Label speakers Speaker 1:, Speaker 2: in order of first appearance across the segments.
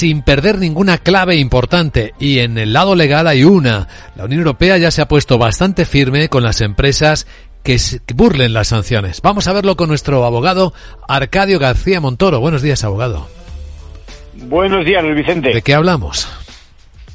Speaker 1: sin perder ninguna clave importante. Y en el lado legal hay una. La Unión Europea ya se ha puesto bastante firme con las empresas que burlen las sanciones. Vamos a verlo con nuestro abogado Arcadio García Montoro. Buenos días, abogado.
Speaker 2: Buenos días, Luis Vicente.
Speaker 1: ¿De qué hablamos?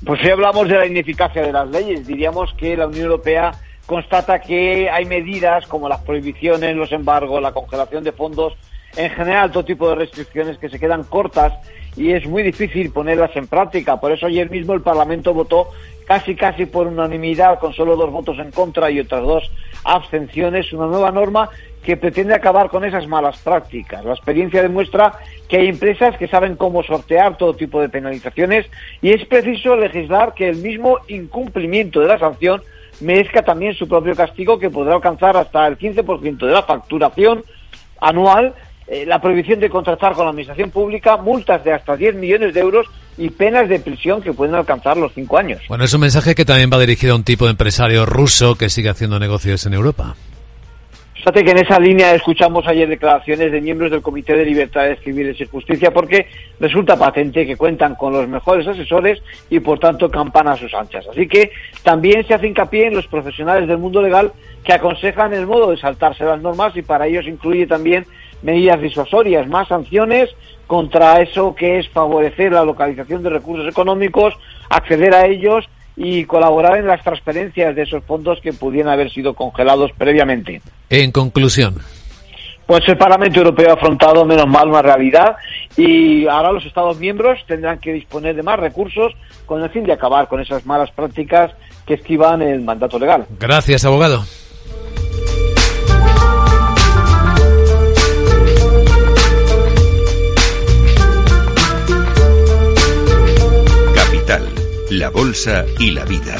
Speaker 2: Pues si hablamos de la ineficacia de las leyes. Diríamos que la Unión Europea constata que hay medidas como las prohibiciones, los embargos, la congelación de fondos, en general todo tipo de restricciones que se quedan cortas y es muy difícil ponerlas en práctica. Por eso ayer mismo el Parlamento votó casi casi por unanimidad, con solo dos votos en contra y otras dos abstenciones, una nueva norma que pretende acabar con esas malas prácticas. La experiencia demuestra que hay empresas que saben cómo sortear todo tipo de penalizaciones y es preciso legislar que el mismo incumplimiento de la sanción merezca también su propio castigo que podrá alcanzar hasta el 15% de la facturación anual, eh, la prohibición de contratar con la administración pública, multas de hasta 10 millones de euros y penas de prisión que pueden alcanzar los 5 años.
Speaker 1: Bueno, es un mensaje que también va dirigido a un tipo de empresario ruso que sigue haciendo negocios en Europa.
Speaker 2: Fíjate que en esa línea escuchamos ayer declaraciones de miembros del Comité de Libertades Civiles y Justicia porque resulta patente que cuentan con los mejores asesores y por tanto campan a sus anchas. Así que también se hace hincapié en los profesionales del mundo legal que aconsejan el modo de saltarse las normas y para ellos incluye también medidas disuasorias, más sanciones contra eso que es favorecer la localización de recursos económicos, acceder a ellos y colaborar en las transferencias de esos fondos que pudieran haber sido congelados previamente.
Speaker 1: En conclusión.
Speaker 2: Pues el Parlamento Europeo ha afrontado menos mal una realidad y ahora los Estados miembros tendrán que disponer de más recursos con el fin de acabar con esas malas prácticas que esquivan el mandato legal.
Speaker 1: Gracias, abogado.
Speaker 3: la bolsa y la vida.